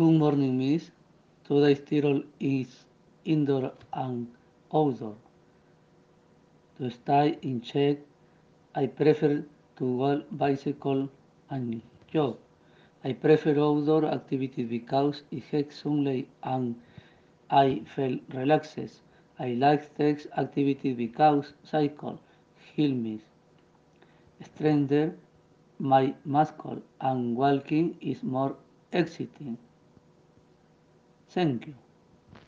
Good morning, Miss. Today's title is Indoor and Outdoor. To stay in check, I prefer to walk, bicycle, and jog. I prefer outdoor activities because it helps sunlight and I feel relaxed. I like text activities because cycle help me strengthen my muscle and walking is more exciting. Thank you.